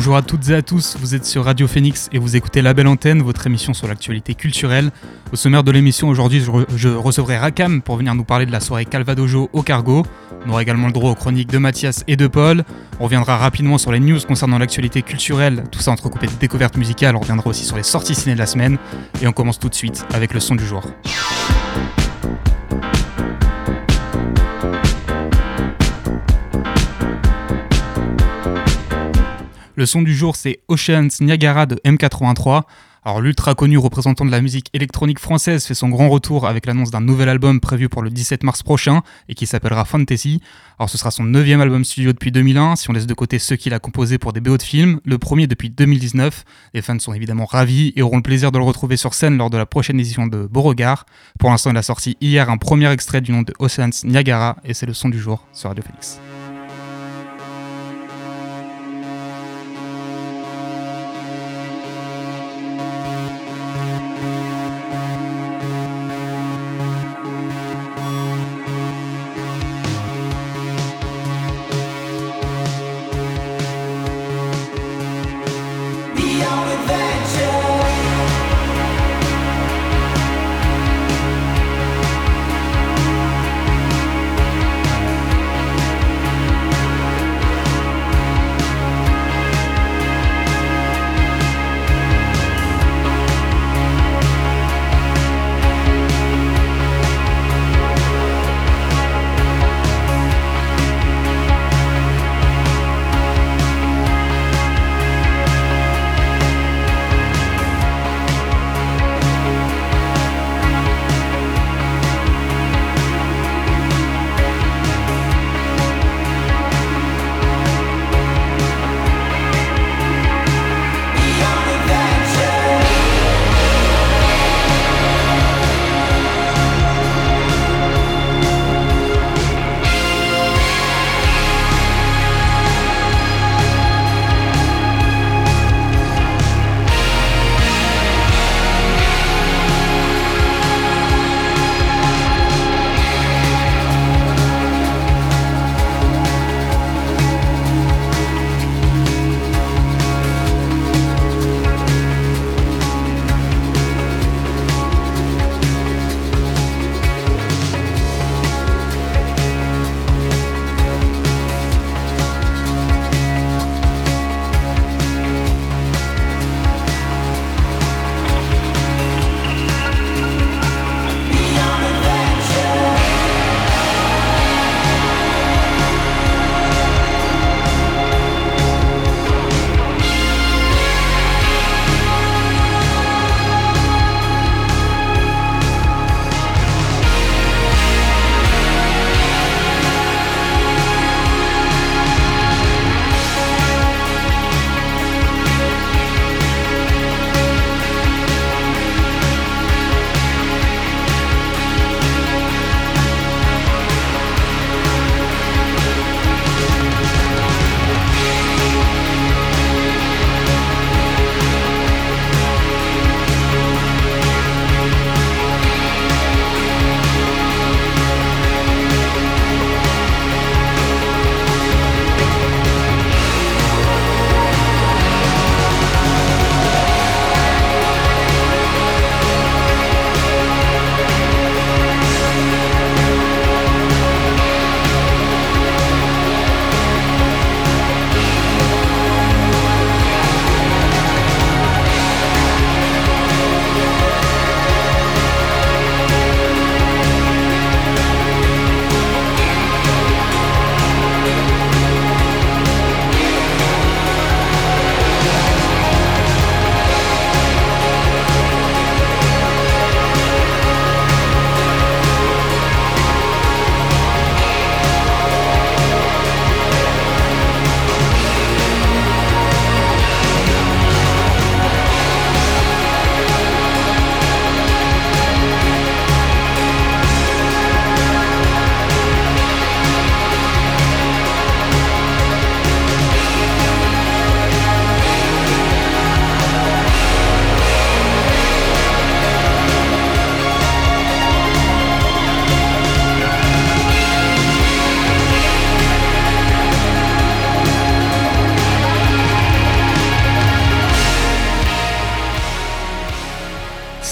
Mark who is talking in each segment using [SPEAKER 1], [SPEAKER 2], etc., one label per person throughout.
[SPEAKER 1] Bonjour à toutes et à tous, vous êtes sur Radio Phoenix et vous écoutez La Belle Antenne, votre émission sur l'actualité culturelle. Au sommaire de l'émission aujourd'hui, je, recevrai Rakam pour venir nous parler de la soirée Calvadojo au Cargo. On aura également le droit aux chroniques de Mathias et de Paul. On reviendra rapidement sur les news concernant l'actualité culturelle, tout ça entrecoupé de découvertes musicales. On reviendra aussi sur les sorties ciné de la semaine. Et on commence tout de suite avec le son du jour. Le son du jour, c'est Oceans Niagara de M83. Alors l'ultra connu représentant de la musique électronique française fait son grand retour avec l'annonce d'un nouvel album prévu pour le 17 mars prochain et qui s'appellera Fantasy. Alors ce sera son neuvième album studio depuis 2001 si on laisse de côté ceux qu'il a composés pour des BO de films, le premier depuis 2019. Les fans sont évidemment ravis et auront le plaisir de le retrouver sur scène lors de la prochaine édition de Beauregard. Pour l'instant il a sorti hier un premier extrait du nom de Oceans Niagara et c'est le son du jour sur Radio Félix.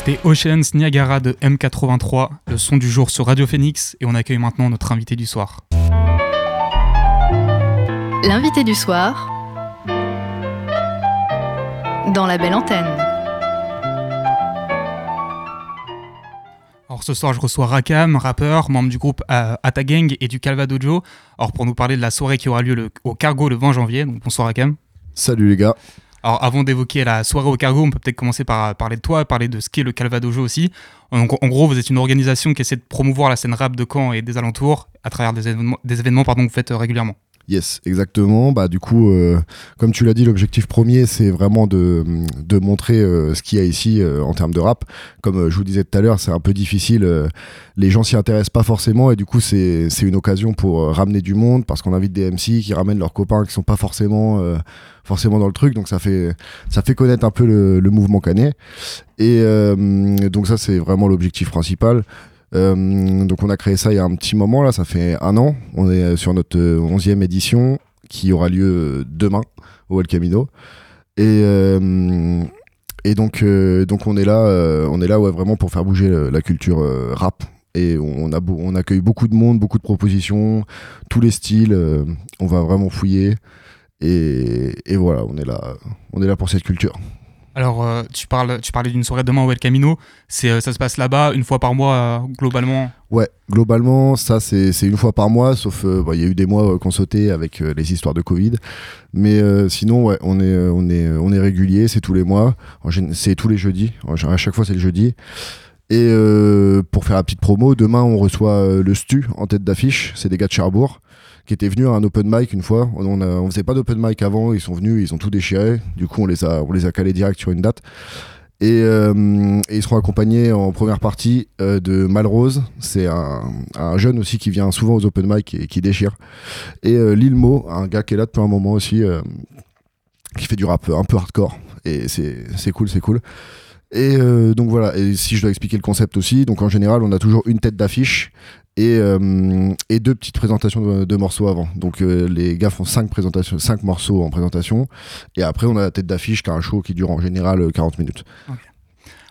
[SPEAKER 1] C'était Oceans Niagara de M83, le son du jour sur Radio Phoenix, et on accueille maintenant notre invité du soir.
[SPEAKER 2] L'invité du soir dans la belle antenne.
[SPEAKER 1] Alors ce soir, je reçois Rakam, rappeur, membre du groupe euh, Atagang et du Calvadojo. Alors pour nous parler de la soirée qui aura lieu au Cargo le 20 janvier. Donc bonsoir Rakam.
[SPEAKER 3] Salut les gars.
[SPEAKER 1] Alors avant d'évoquer la soirée au cargo, on peut peut-être commencer par parler de toi, parler de ce qu'est le Calvadojo aussi. En gros, vous êtes une organisation qui essaie de promouvoir la scène rap de Caen et des alentours à travers des événements, des événements que vous faites euh, régulièrement.
[SPEAKER 3] Yes, exactement. Bah du coup, euh, comme tu l'as dit, l'objectif premier, c'est vraiment de, de montrer euh, ce qu'il y a ici euh, en termes de rap. Comme je vous disais tout à l'heure, c'est un peu difficile. les gens s'y intéressent pas forcément et du coup, c'est une occasion pour ramener du monde parce qu'on invite des MC qui ramènent leurs copains qui sont pas forcément forcément dans le truc. Donc ça fait ça fait connaître un peu le, le mouvement canet. Et donc ça, c'est vraiment l'objectif principal. Euh, donc on a créé ça il y a un petit moment là, ça fait un an. On est sur notre 11e édition qui aura lieu demain au El Camino. Et, euh, et donc, euh, on est là, on est là vraiment pour faire bouger la culture rap. Et on accueille beaucoup de monde, beaucoup de propositions, tous les styles. on va vraiment fouiller. Et, et, voilà, on est là, on est là pour cette culture.
[SPEAKER 1] Alors, euh, tu, parles, tu parlais d'une soirée demain au El Camino. C'est, euh, ça se passe là-bas une fois par mois, euh, globalement?
[SPEAKER 3] Ouais, globalement, ça, c'est, une fois par mois, sauf il y a eu des mois qu'on sautait avec les histoires de Covid. Mais sinon, ouais, on est, on est, on est régulier, c'est tous les mois. C'est tous les jeudis. À chaque fois, c'est le jeudi. Et pour faire la petite promo, demain, on reçoit le Stu en tête d'affiche. C'est des gars de Cherbourg qui étaient venus à un open mic une fois. On, on faisait pas d'open mic avant, ils sont venus, ils ont tout déchiré. Du coup, on les a, on les a calés direct sur une date. Et, euh, ils seront accompagnés en première partie euh, de Malrose. C'est un, jeune aussi qui vient souvent aux open mic et qui déchire. Et euh, Lil Mo, un gars qui est là depuis un moment aussi, qui fait du rap un peu hardcore. Et c'est cool, c'est cool. Et donc voilà, et si je dois expliquer le concept aussi, donc en général on a toujours une tête d'affiche euh, et, deux petites présentations de, morceaux avant. Donc euh, les gars font cinq, présentations, cinq morceaux en présentation, et après on a la tête d'affiche qui a un show qui dure en général 40 euh, minutes.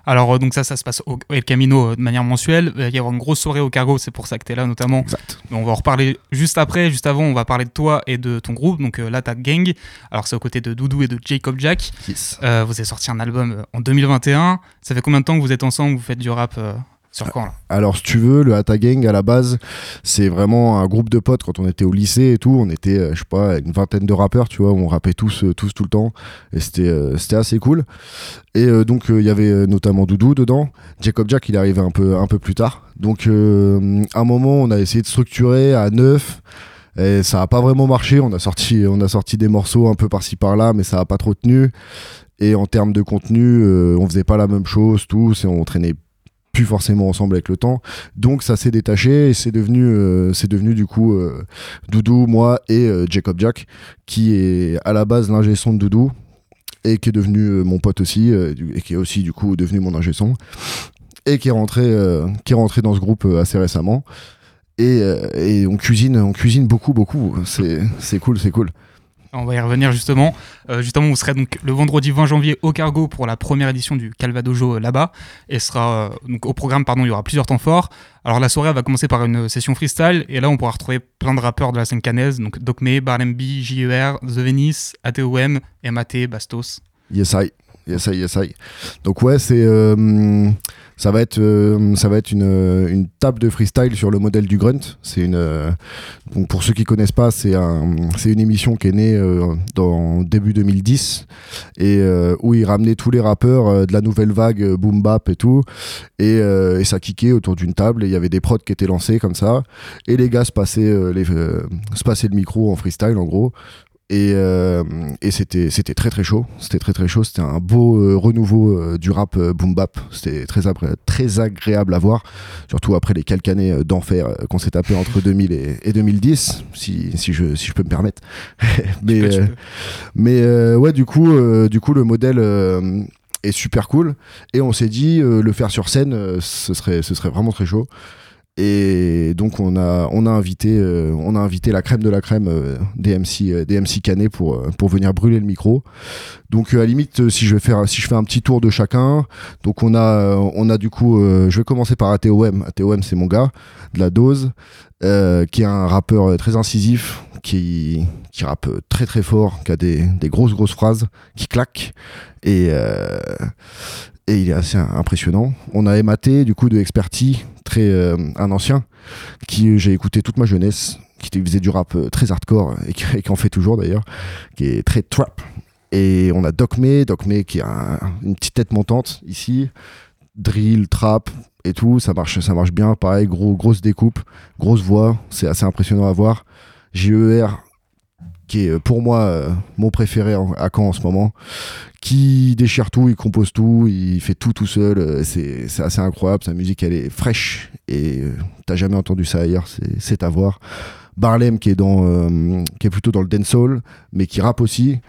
[SPEAKER 1] Alors donc ça, ça se passe au El Camino de manière mensuelle. Il va y avoir une grosse soirée au Cargo, c'est pour ça que tu es là notamment.
[SPEAKER 3] Exact.
[SPEAKER 1] On va en reparler juste après. Juste avant, on va parler de toi et de ton groupe, donc là t'as Gang. Alors c'est aux côtés de Doudou et de Jacob Jack. vous avez sorti un album en 2021. Ça fait combien de temps que vous êtes ensemble, vous faites du rap
[SPEAKER 3] alors, si tu veux, le Hata Gang à la base, c'est vraiment un groupe de potes. Quand on était au lycée et tout, on était, euh, je sais pas, une vingtaine de rappeurs, tu vois, on rappait tous, euh, tous tout le temps. Et c'était, euh, c'était assez cool. Et donc, il y avait notamment Doudou dedans. Jacob Jack, il est arrivé un peu, un peu plus tard. Donc, à un moment, on a essayé de structurer à neuf. Et ça n'a pas vraiment marché. On a sorti, on a sorti des morceaux un peu par-ci par-là, mais ça n'a pas trop tenu. Et en termes de contenu, on faisait pas la même chose, tous, et on traînait forcément ensemble avec le temps. Donc ça s'est détaché et c'est devenu, euh, c'est devenu du coup euh, Doudou, moi et euh, Jacob Jack, qui est à la base l'ingé son de Doudou et qui est devenu mon pote aussi et qui est aussi du coup devenu mon ingé son et qui est rentré, qui est rentré dans ce groupe assez récemment. Et, et, on cuisine, on cuisine beaucoup, beaucoup. C'est cool, c'est cool.
[SPEAKER 1] On va y revenir justement. Euh, justement, vous serez donc le vendredi 20 janvier au Cargo pour la première édition du Calvadojo euh, là-bas. Et sera euh, donc au programme, pardon, il y aura plusieurs temps forts. Alors la soirée va commencer par une session freestyle et là on pourra retrouver plein de rappeurs de la scène canaise, donc Docme, Barlemb, JER, The Venice, ATOM, MAT, Bastos.
[SPEAKER 3] Yes I, yes I, yes I. Donc ouais, c'est ça va être, euh, ça va être une, une, table de freestyle sur le modèle du Grunt. C'est une, euh, donc pour ceux qui connaissent pas, c'est un, c'est une émission qui est née euh, dans début 2010 et où il ramenait tous les rappeurs de la nouvelle vague boom bap et tout et, et ça kickait autour d'une table et il y avait des prods qui étaient lancés comme ça et les gars se passaient, les, se passaient le micro en freestyle en gros et, euh, et c'était c'était très très chaud. C'était très très chaud. C'était un beau euh, renouveau euh, du rap boom bap. C'était très très agréable à voir. Surtout après les quelques années d'enfer qu'on s'est tapé entre 2000 et, et, 2010 si, si je si je peux me permettre. Mais mais ouais du coup du coup le modèle est super cool. Et on s'est dit le faire sur scène ce serait ce serait vraiment très chaud Et donc on a, on a, invité, euh, on a invité la crème de la crème euh, des MC, euh, des MC Canet pour, euh, pour venir brûler le micro. Donc euh, à la limite, euh, si je, vais faire, si je fais un petit tour de chacun, donc on a, on a du coup, je vais commencer par ATOM. ATOM c'est mon gars, de la dose, qui est un rappeur très incisif, qui, qui rappe très très fort, qui a des, des grosses grosses phrases, qui claquent. Et, et il est assez impressionnant. On a Ematé, du coup, de Experty, très, euh, un ancien, qui euh, j'ai écouté toute ma jeunesse, qui faisait du rap euh, très hardcore, et qui, en fait toujours d'ailleurs, qui est très trap. Et on a Doc May, Doc May qui a un- une petite tête montante ici, drill, trap et tout, ça marche, ça marche bien, pareil, gros, grosse découpe, grosse voix, c'est assez impressionnant à voir. JER, qui est euh, pour moi euh, mon préféré à Caen en ce moment, qui déchire tout, il compose tout, il fait tout tout seul, euh, c'est assez incroyable, sa musique elle est fraîche et t'as jamais entendu ça ailleurs, c'est- à voir. Barlem qui est, dans, qui est plutôt dans le dancehall, mais qui rappe aussi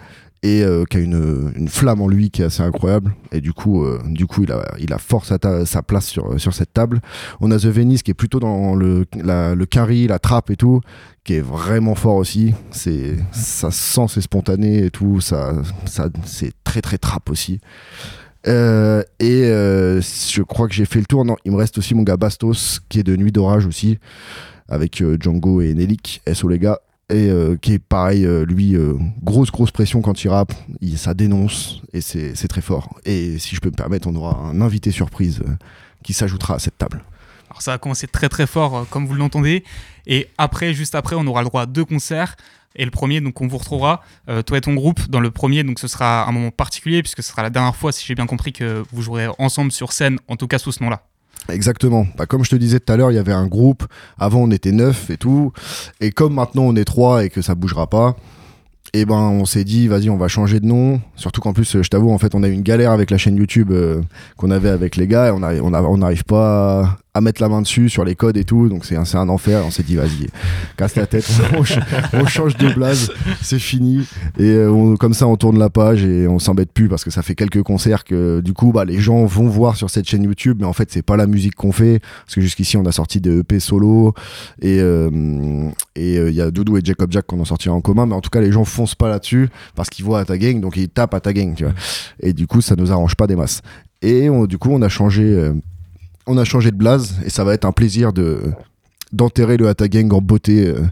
[SPEAKER 3] et euh, qui a une, flamme en lui qui est assez incroyable. Et du coup euh, du coup il a il a fort sa, place sur, sur cette table. On a The Venice qui est plutôt dans le le carry la trappe et tout qui est vraiment fort aussi. C'est ça sent c'est spontané et tout. Ça ça c'est très très trap aussi. Euh, et je crois que j'ai fait le tour. Non il me reste aussi mon gars Bastos qui est de Nuit d'orage aussi avec Django et Nelik SO les gars et euh, qui est pareil, euh, lui, euh, grosse grosse pression quand il rappe, il, ça dénonce et c'est très fort. Et si je peux me permettre, on aura un invité surprise qui s'ajoutera à cette table.
[SPEAKER 1] Alors ça a commencé très très fort, comme vous l'entendez. Et après, juste après, on aura le droit à deux concerts. Et le premier, donc on vous retrouvera, toi et ton groupe, dans le premier. Donc ce sera un moment particulier, puisque ce sera la dernière fois, si j'ai bien compris, que vous jouerez ensemble sur scène, en tout cas sous ce nom-là.
[SPEAKER 3] Exactement. Bah, comme je te disais tout à l'heure, il y avait un groupe. Avant, on était neuf et tout. Et comme maintenant, on est trois et que ça bougera pas, et ben, on s'est dit, vas-y, on va changer de nom. Surtout qu'en plus, je t'avoue, en fait, on a eu une galère avec la chaîne YouTube euh, qu'on avait avec les gars. Et on n'arrive on on n'arrive pas à, mettre la main dessus sur les codes et tout. Donc, c'est un, un enfer. On s'est dit, vas-y, casse la tête. on, on change de blase. C'est fini. Et euh, comme ça, on tourne la page et on s'embête plus parce que ça fait quelques concerts que, du coup, bah, les gens vont voir sur cette chaîne YouTube. Mais en fait, c'est pas la musique qu'on fait. Parce que jusqu'ici, on a sorti des EP solo. Et euh, et euh, il y a Doudou et Jacob Jack qu'on en sortira en commun. Mais en tout cas, les gens foncent pas là-dessus parce qu'ils voient à ta gang. Donc, ils tapent à ta gang, tu vois. Et du coup, ça nous arrange pas des masses. Et du coup, on a changé. euh, on a changé de blaze et ça va être un plaisir de d'enterrer le Hata Gang en beauté euh,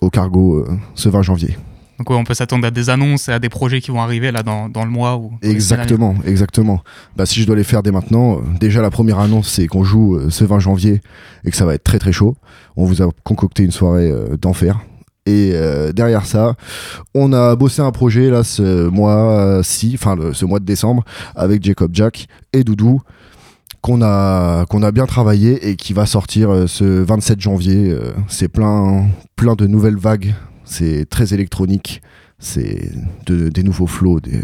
[SPEAKER 3] au cargo euh, ce 20 janvier.
[SPEAKER 1] Donc ouais, on peut s'attendre à des annonces et à des projets qui vont arriver là dans, dans le mois. Ou.
[SPEAKER 3] Exactement, exactement. Bah, si je dois les faire dès maintenant, euh, déjà la première annonce c'est qu'on joue euh, ce 20 janvier et que ça va être très très chaud. On vous a concocté une soirée euh, d'enfer. Et derrière ça, on a bossé un projet là ce mois-ci, enfin ce mois de décembre, avec Jacob Jack et Doudou, qu'on a bien travaillé et qui va sortir euh, ce 27 janvier. Euh, c'est plein plein de nouvelles vagues. C'est très électronique. C'est de- des nouveaux flows. Des...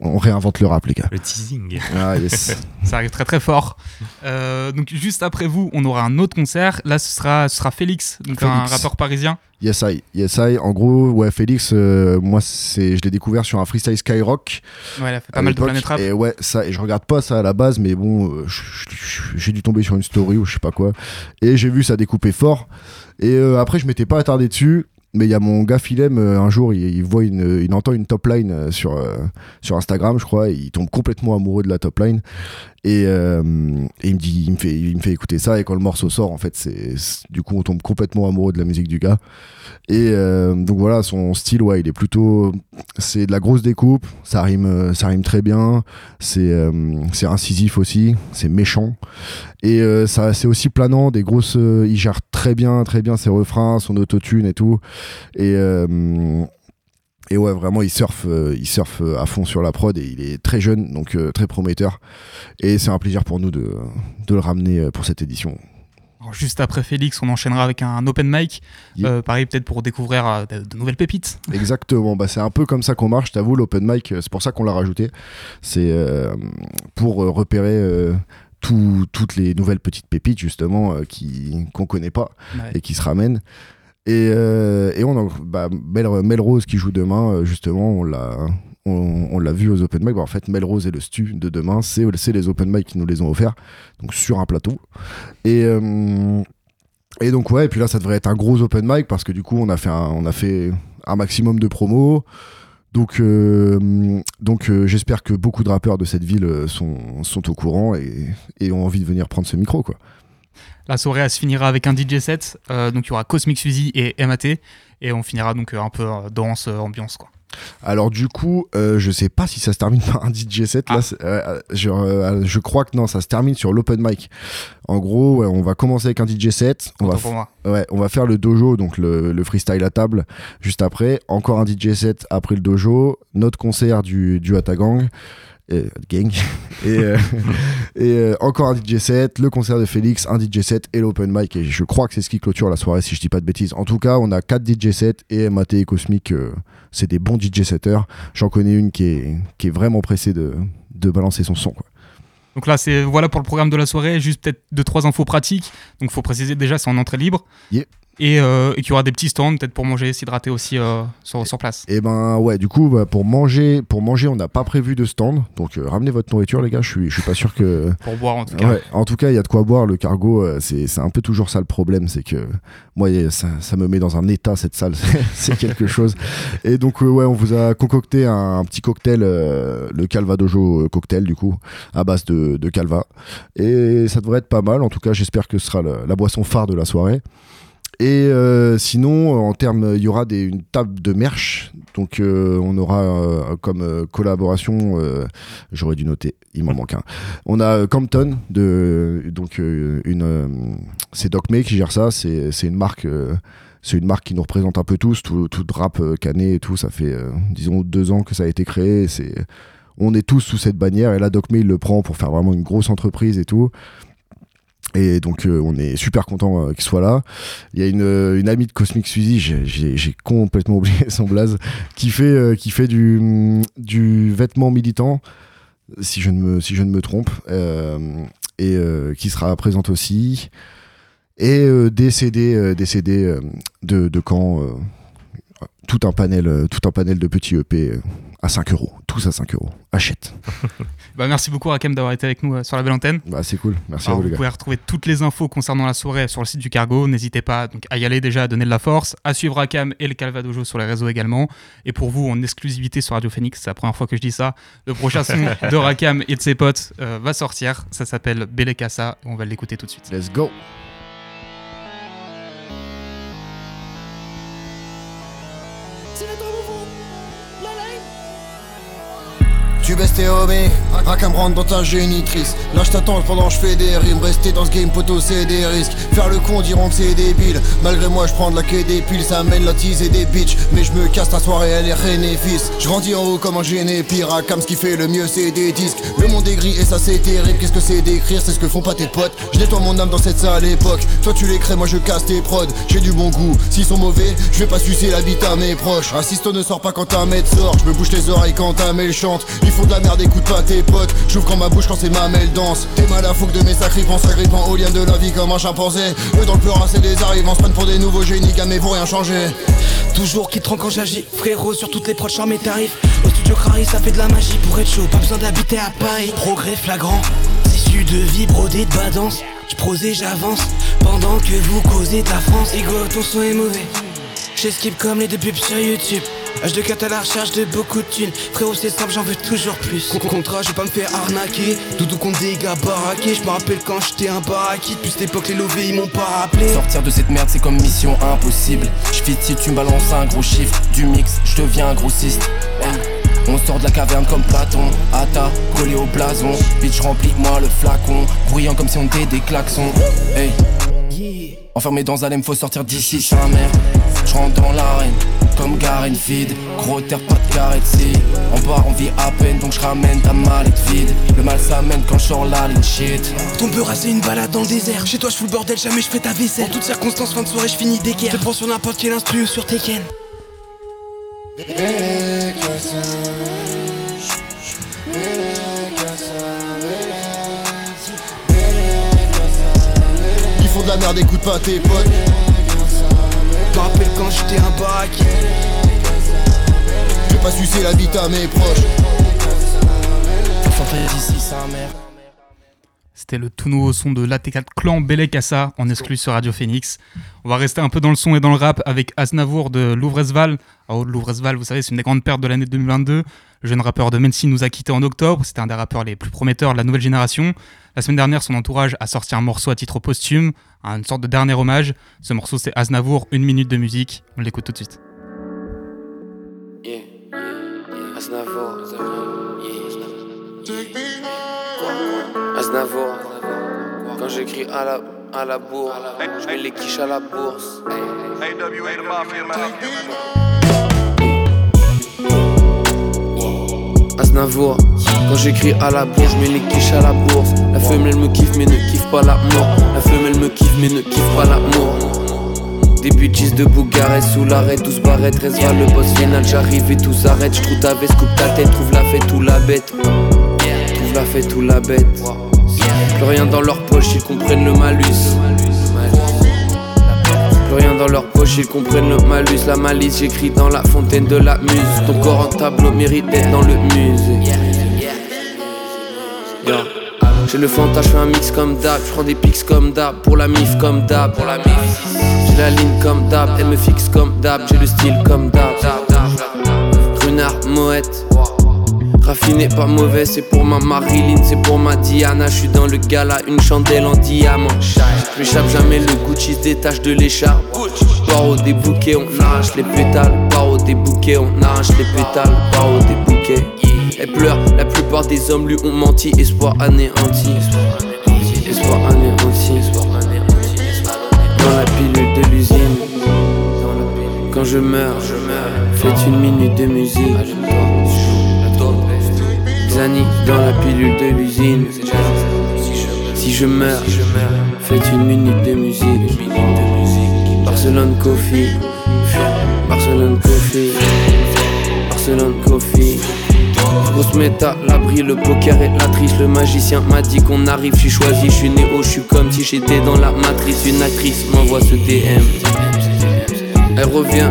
[SPEAKER 3] On réinvente le rap, les gars.
[SPEAKER 4] Le teasing.
[SPEAKER 3] Ah, yes.
[SPEAKER 1] Ça arrive très très fort. Euh, donc juste après vous, on aura un autre concert. Là, ce sera, ce sera Félix, donc un
[SPEAKER 3] Félix.
[SPEAKER 1] rappeur parisien.
[SPEAKER 3] yes, I. Yes, I. En gros, ouais, Félix, euh, moi, c'est, je l'ai découvert sur un freestyle Skyrock.
[SPEAKER 1] Ouais, il a fait pas mal de. Planète Rap.
[SPEAKER 3] Et ouais, ça, et je regarde pas ça à la base, mais bon, euh, j'ai dû tomber sur une story ou je sais pas quoi. Et j'ai vu ça découper fort. Et euh, après, je m'étais pas attardé dessus. Mais il y a mon gars Philem, euh, un jour, il, voit une, il entend une top line euh, sur, euh, sur Instagram, je crois, et il tombe complètement amoureux de la top line. Et, euh, il me dit, il me fait, il me fait écouter ça, et quand le morceau sort, en fait, c'est, du coup, on tombe complètement amoureux de la musique du gars. Et euh, donc voilà, son style, ouais, il est plutôt, c'est de la grosse découpe, ça rime, ça rime très bien, c'est, euh, c'est incisif aussi, c'est méchant. Et euh, ça, c'est aussi planant, des grosses, euh, il gère très bien, très bien ses refrains, son autotune et tout. Et euh, et ouais, vraiment, il surfe, euh, il surfe euh, à fond sur la prod et il est très jeune, donc euh, très prometteur. Et c'est un plaisir pour nous de, de le ramener pour cette édition.
[SPEAKER 1] Alors, juste après Félix, on enchaînera avec un open mic.
[SPEAKER 3] Yeah.
[SPEAKER 1] Euh, pareil, peut-être pour découvrir de, de nouvelles pépites.
[SPEAKER 3] Exactement, bah, c'est un peu comme ça qu'on marche, t'avoue, l'open mic, c'est pour ça qu'on l'a rajouté. C'est pour repérer tout- toutes les nouvelles petites pépites, justement, qui, qu'on connaît pas
[SPEAKER 1] Ouais.
[SPEAKER 3] et qui se ramènent. Et, euh, et on a bah, Mel- Melrose qui joue demain, euh, justement, on l'a. On, l'a vu aux open mic. Bah, en fait, Melrose et le Stu de demain, c'est les open mic qui nous les ont offerts, donc sur un plateau. Et, euh, Et donc ouais, et puis là ça devrait être un gros open mic parce que du coup on a fait un, on a fait un maximum de promos. Donc, euh, donc j'espère que beaucoup de rappeurs de cette ville sont, sont au courant et, et ont envie de venir prendre ce micro quoi.
[SPEAKER 1] La soirée elle se finira avec un DJ set, euh, donc il y aura Cosmic Suzy et MAT, et on finira donc euh, un peu euh, danse, ambiance quoi.
[SPEAKER 3] Alors du coup, euh, je sais pas si ça se termine par un DJ set. Là,
[SPEAKER 1] Ah.
[SPEAKER 3] euh, je, euh, je crois que non, ça se termine sur l'open mic. En gros, ouais, on va commencer avec un DJ set. On va,
[SPEAKER 1] Autant pour moi.
[SPEAKER 3] ouais, on va faire le dojo, donc le, le freestyle à table, juste après. Encore un DJ set après le dojo. Notre concert du, du Atagang. Euh, gang et, euh, et euh, encore un DJ set le concert de Félix un DJ set et l'open mic et je crois que c'est ce qui clôture la soirée si je dis pas de bêtises en tout cas on a 4 DJ sets et MAT et Cosmic euh, c'est des bons DJ setters j'en connais une qui est, qui est vraiment pressée de, de balancer son son quoi.
[SPEAKER 1] Donc là, c'est voilà pour le programme de la soirée. Juste peut-être deux trois infos pratiques. Donc faut préciser déjà, c'est en entrée libre.
[SPEAKER 3] Yeah.
[SPEAKER 1] Et, euh, et qu'il y aura des petits stands peut-être pour manger, s'hydrater aussi euh, sur, sur place.
[SPEAKER 3] Et ben ouais, du coup, bah, pour manger, pour manger, on n'a pas prévu de stand. Donc euh, ramenez votre nourriture, les gars. Je suis, je suis pas sûr que.
[SPEAKER 1] Pour boire en tout cas.
[SPEAKER 3] Ouais, en tout cas, il y a de quoi boire. Le cargo, euh, c'est, un peu toujours ça le problème, c'est que moi, ça, ça me met dans un état cette salle. C'est- quelque chose. Et donc ouais, on vous a concocté un, un petit cocktail, le Calvadojo cocktail du coup, à base de, de Calva. Et ça devrait être pas mal. En tout cas, j'espère que ce sera la boisson phare de la soirée. Et euh, sinon, en termes, il y aura une table de merch. Donc, euh, on aura euh, comme euh, collaboration, euh, j'aurais dû noter, il m'en manque un. On a euh, Compton, donc euh, une, euh, c'est Doc May qui gère ça. C'est, une marque. euh, c'est une marque qui nous représente un peu tous, tout, tout rap euh, cané et tout. Ça fait, euh, disons, deux ans que ça a été créé. On est tous sous cette bannière et là, Doc May il le prend pour faire vraiment une grosse entreprise et tout. Et donc euh, on est super content euh, qu'il soit là. Il y a une, euh, amie de Cosmic Suzy, j'ai- complètement oublié son blaze, qui fait, qui fait du, mm, du vêtement militant, si je ne me, si je ne me trompe, et qui sera présente aussi. Et des CD, des CD de, de Caen, tout, un panel, euh, tout un panel de petits EP euh, à 5 euros, tous à 5 euros. Achète.
[SPEAKER 1] Bah, merci beaucoup Rakem d'avoir été avec nous euh, sur la belle antenne.
[SPEAKER 3] Bah, c'est cool, merci
[SPEAKER 1] Alors,
[SPEAKER 3] à vous les gars.
[SPEAKER 1] pouvez retrouver toutes les infos concernant la soirée sur le site du Cargo. N'hésitez pas donc, à y aller déjà, à donner de la force, à suivre Rakam et le Calvadojo sur les réseaux également. Et pour vous, en exclusivité sur Radio Phoenix, c'est la première fois que je dis ça, le prochain son de Rakam et de ses potes euh, va sortir. Ça s'appelle Belekassa. On va l'écouter tout de suite.
[SPEAKER 3] Let's go.
[SPEAKER 4] Tu baisses tes homies, Rakam rentre dans ta génitrice Là je t'attends pendant je fais des rimes. Rester dans ce game poteau c'est des risques. Faire le con diront que c'est débile. Malgré moi je prends de la quai des piles. Ça mène la tease et des bitches Mais je me casse ta soirée elle est rénéfice Je grandis en haut comme un géné pire Rakam ce qui fait le mieux c'est des disques. Le monde est gris et ça c'est terrible. Qu'est-ce que c'est d'écrire? C'est ce que font pas tes potes. Je nettoie mon âme dans cette sale époque. Toi tu les crées moi je casse tes prods. J'ai du bon goût. S'ils sont mauvais je vais pas sucer la bite à mes proches. Assisto ne sort pas quand un mec sort. Je me bouge les oreilles quand ta mêle chante Ils font de la merde écoute pas tes potes. J'ouvre quand ma bouche quand c'est ma mêle danse T'es mal à foutre de mes sacrifices S'agrippant aux liens de la vie comme un chimpanzé. Eux dans le pleurin c'est des arrivants. Se pour des nouveaux génies Gamés pour rien changer.
[SPEAKER 5] Toujours qui trempe quand j'agis, frérot sur toutes les proches mes tarifs. Au studio Crary ça fait de la magie pour être chaud, pas besoin d'habiter à Paris. Progrès flagrant, tissu de vie brodé de badance. J'prose et j'avance, pendant que vous causez de la France. Ego ton son est mauvais, j'esquive comme les deux pubs sur YouTube H2 à la recherche de beaucoup de thunes. Frérot c'est simple j'en veux toujours plus. Con- Contrat je vais pas me faire arnaquer. Doudou contre des gars baraqués. Je me rappelle quand j'étais un baraquis Depuis cette époque les lovés ils m'ont pas rappelé.
[SPEAKER 6] Sortir de cette merde c'est comme mission impossible. Je si tu me balances un gros chiffre. Du mix, je deviens un grossiste. On sort de la caverne comme Platon. Ata, collé au blason. Bitch remplis-moi le flacon. Bruyant comme si on était des klaxons. Hey Enfermé dans Alem, faut sortir d'ici, sa mère Je rentre dans l'arène, comme Garen Feed Gros terre, pas de carrette, si En bas, on vit à peine, donc je ramène ta mallette vide. Le mal s'amène quand je sors la ligne shit.
[SPEAKER 5] Ton beurre c'est une balade dans le désert. Chez toi je fous le bordel, jamais je fais ta vaisselle. En toutes circonstances, fin de soirée, je finis d'équerre. Je te prends sur n'importe quel instru ou sur Tekken
[SPEAKER 4] la merde écoute pas tes potes.
[SPEAKER 5] Rappelle quand j'étais un baraquis
[SPEAKER 4] Je vais pas sucer la bite à mes proches.
[SPEAKER 6] Sortir d'ici, sa mère
[SPEAKER 1] C'était le tout nouveau son de l'AT4 Clan Bele Kassa en exclu sur Radio Phoenix. On va rester un peu dans le son et dans le rap avec Aznavour de Louvresval. Alors, Louvresval, vous savez, c'est une des grandes pertes de l'année 2022. Le jeune rappeur de Mency nous a quittés en octobre. C'était un des rappeurs les plus prometteurs de la nouvelle génération. La semaine dernière, son entourage a sorti un morceau à titre posthume, une sorte de dernier hommage. Ce morceau, c'est Aznavour, une minute de musique. On l'écoute tout de suite.
[SPEAKER 7] Aznavour, quand j'écris à la, à la bourre, je mets les quiches à la bourse. Aznavour, quand j'écris à la bourse, je mets les quiches à la bourse. La femelle me kiffe mais ne kiffe pas l'amour. La femelle me kiffe mais ne kiffe pas l'amour. Des bêtises de Bougarès sous l'arrêt, tous barrettes, reste vers le boss final, j'arrive et tout s'arrête, je trouve ta veste, coupe ta tête, trouve la fête ou la bête. Trouve la fête ou la bête. Plus rien dans leur poche, ils comprennent le malus. Plus rien dans leur poche, ils comprennent le malus. La malice, j'écris dans la fontaine de la muse. Ton corps en tableau mérite d'être dans le musée. Yo. J'ai le fantasme, j'fais un mix comme d'hab. J'prends des pics comme d'hab. Pour la mif comme d'hab. Pour la. J'ai la ligne comme d'hab. Elle me fixe comme d'hab. J'ai le style comme d'hab. Runard, Moët. Raffiné, pas mauvais, c'est pour ma Marilyn, c'est pour ma Diana. Je suis dans le gala, une chandelle en diamant. J'échappe jamais, le Gucci se détache de l'écharpe. Paro des bouquets, on arrache les pétales. Paro des bouquets, on arrache les pétales. Paro des bouquets. Elle pleure, la plupart des hommes lui ont menti. Espoir anéanti. Espoir anéanti. Dans la pilule de l'usine. Quand je meurs, faites une minute de musique. Dans la pilule de l'usine. Si je meurs, faites une minute de musique. Barcelone Coffee. Barcelone Coffee. Barcelone Coffee. Grosse méta, l'abri, le poker et la. Le magicien m'a dit qu'on arrive, j'suis choisi, j'suis néo, j'suis comme si j'étais dans la matrice. Une actrice m'envoie ce DM. Elle revient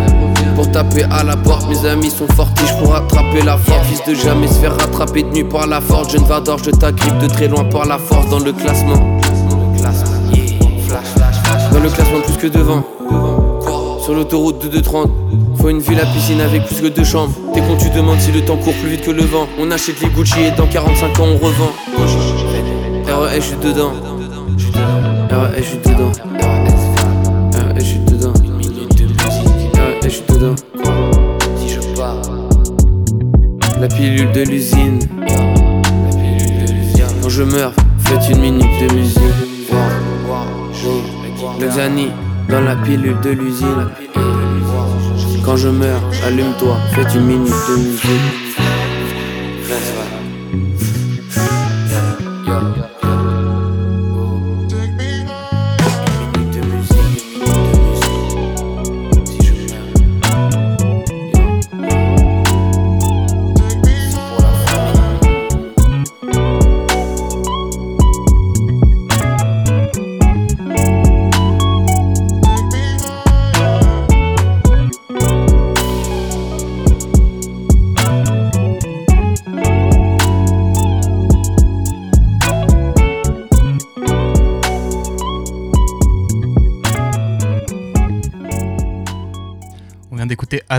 [SPEAKER 7] pour taper à la porte. Mes amis sont fortiches pour attraper la force. Fils de jamais se faire rattraper de par la force. Jeune Vador, je t'agrippe de très loin par la force dans le classement. Dans le classement plus que devant. Sur l'autoroute de 230. Faut une ville à piscine avec plus que deux chambres. T'es con, tu demandes si le temps court plus vite que le vent. On achète les Gucci et dans 45 ans on revend. RES, je suis dedans. RES, je dedans. Je suis dedans. Si je pars. La pilule de l'usine. Quand je meurs, faites une minute de musique. Le Zani dans la pilule de l'usine. Quand je meurs, allume-toi, faites une minute de musique.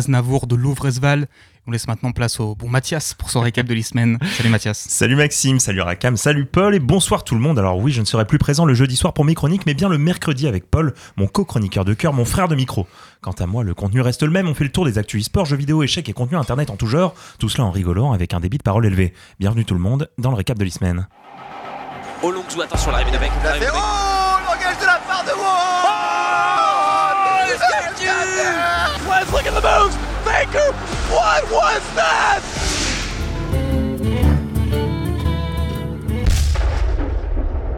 [SPEAKER 1] Aznavour de Louvresval. On laisse maintenant place au bon Mathias pour son récap de l'e-semaine. Salut Mathias.
[SPEAKER 8] Salut Maxime, salut Rakam, salut Paul et bonsoir tout le monde. Alors oui, je ne serai plus présent le jeudi soir pour mes chroniques, mais bien le mercredi avec Paul, mon co-chroniqueur de cœur, mon frère de micro. Quant à moi, le contenu reste le même. On fait le tour des actus e-sport, jeux vidéo, échecs et contenu internet en tout genre. Tout cela en rigolant avec un débit de parole élevé. Bienvenue tout le monde dans le récap de l'e-semaine.
[SPEAKER 9] Olongzou, attention, l'arrivée d'avec.
[SPEAKER 10] Oh, l'engage de la part de Wall
[SPEAKER 9] Let's look at the moves! Faker! What was that?